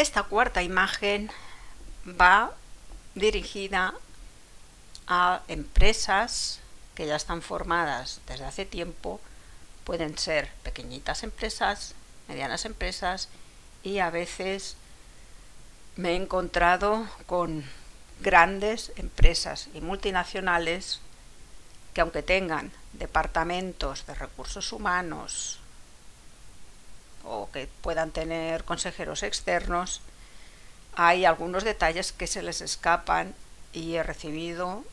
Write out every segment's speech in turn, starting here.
Esta cuarta imagen va dirigida a empresas que ya están formadas desde hace tiempo. Pueden ser pequeñitas empresas, medianas empresas y a veces me he encontrado con grandes empresas y multinacionales que aunque tengan departamentos de recursos humanos o que puedan tener consejeros externos, hay algunos detalles que se les escapan y he recibido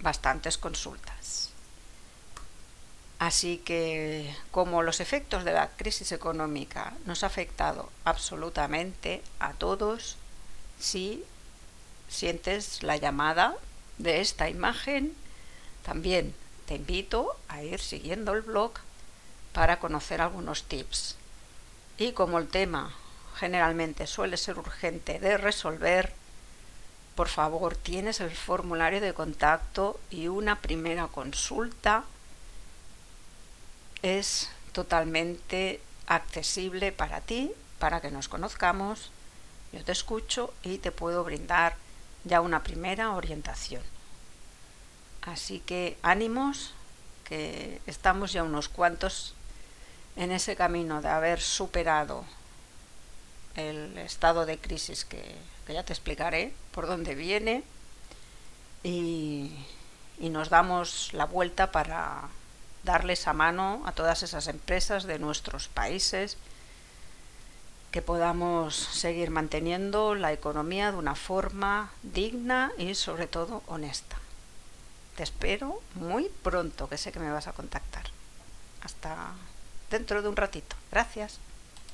bastantes consultas. Así que como los efectos de la crisis económica nos ha afectado absolutamente a todos, si sientes la llamada de esta imagen, también te invito a ir siguiendo el blog para conocer algunos tips. Y como el tema generalmente suele ser urgente de resolver, por favor tienes el formulario de contacto y una primera consulta es totalmente accesible para ti, para que nos conozcamos. Yo te escucho y te puedo brindar ya una primera orientación. Así que ánimos, que estamos ya unos cuantos en ese camino de haber superado el estado de crisis que, ya te explicaré por dónde viene y, y nos damos la vuelta para darles a mano a todas esas empresas de nuestros países que podamos seguir manteniendo la economía de una forma digna y sobre todo honesta. Te espero muy pronto, que sé que me vas a contactar. Hasta dentro de un ratito. Gracias.